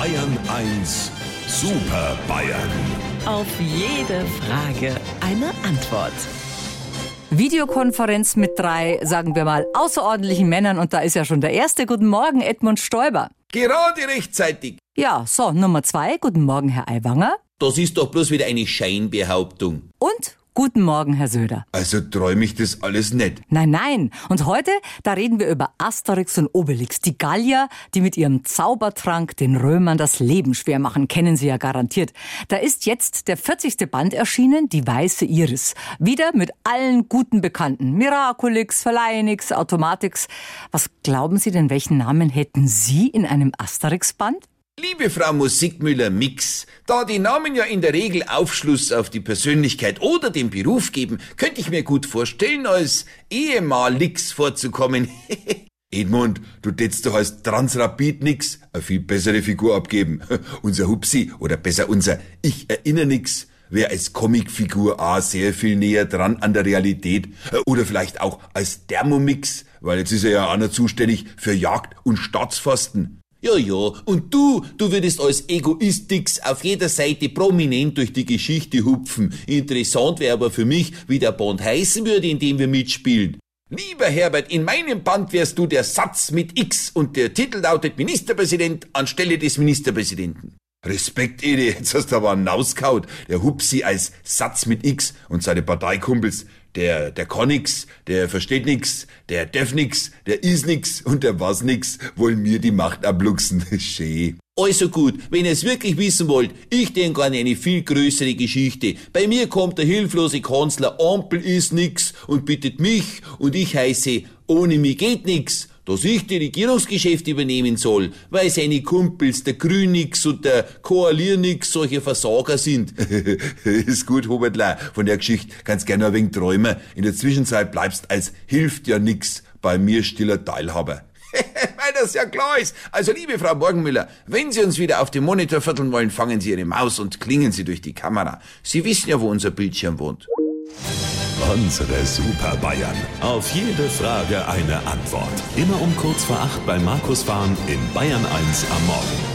Bayern 1 Super Bayern. Auf jede Frage eine Antwort. Videokonferenz mit drei, sagen wir mal, außerordentlichen Männern und da ist ja schon der erste. Guten Morgen, Edmund Stoiber. Gerade rechtzeitig. Ja, so, Nummer zwei. Guten Morgen, Herr Aiwanger. Das ist doch bloß wieder eine Scheinbehauptung. Und guten Morgen, Herr Söder. Also träume ich das alles nicht. Nein, nein. Und heute, da reden wir über Asterix und Obelix, die Gallier, die mit ihrem Zaubertrank den Römern das Leben schwer machen, kennen Sie ja garantiert. Da ist jetzt der 40. Band erschienen, die Weiße Iris. Wieder mit allen guten Bekannten. Miraculix, Verleinix, Automatix. Was glauben Sie denn, welchen Namen hätten Sie in einem Asterix-Band? Liebe Frau Musikmüller-Mix, da die Namen ja in der Regel Aufschluss auf die Persönlichkeit oder den Beruf geben, könnte ich mir gut vorstellen, als Ehemalix vorzukommen. Edmund, du tätst doch als Transrapid nix eine viel bessere Figur abgeben. unser Hupsi, oder besser unser Ich erinnere nix, wäre als Comicfigur A sehr viel näher dran an der Realität. Oder vielleicht auch als Thermomix, weil jetzt ist er ja auch noch zuständig für Jagd und Staatsfasten. Ja, ja, und du, du würdest als Egoistix auf jeder Seite prominent durch die Geschichte hupfen. Interessant wäre aber für mich, wie der Band heißen würde, in dem wir mitspielen. Lieber Herbert, in meinem Band wärst du der Satz mit X und der Titel lautet Ministerpräsident anstelle des Ministerpräsidenten. Respekt, Ede, jetzt hast du aber einen Nauskaut. Der Hupsi als Satz mit X und seine Parteikumpels. Der, der kann nix, der versteht nix, der darf nix, der is nix und der was nix, wollen mir die Macht abluchsen. Schee. Also gut, wenn ihr es wirklich wissen wollt, ich denke an eine viel größere Geschichte. Bei mir kommt der hilflose Kanzler, Ampel ist nix und bittet mich und ich heiße, ohne mich geht nix dass ich die Regierungsgeschäfte übernehmen soll, weil seine Kumpels, der Grünix und der Koaliernix solche Versager sind. ist gut, Hobertler. Von der Geschichte kannst gerne ein wenig träumen. In der Zwischenzeit bleibst als hilft ja nix bei mir stiller Teilhaber. Weil das ja klar ist. Also, liebe Frau Morgenmüller, wenn Sie uns wieder auf dem Monitor vierteln wollen, fangen Sie Ihre Maus und klingen Sie durch die Kamera. Sie wissen ja, wo unser Bildschirm wohnt. Unsere Super Bayern. Auf jede Frage eine Antwort. Immer um kurz vor acht bei Markus Fahren in Bayern 1 am Morgen.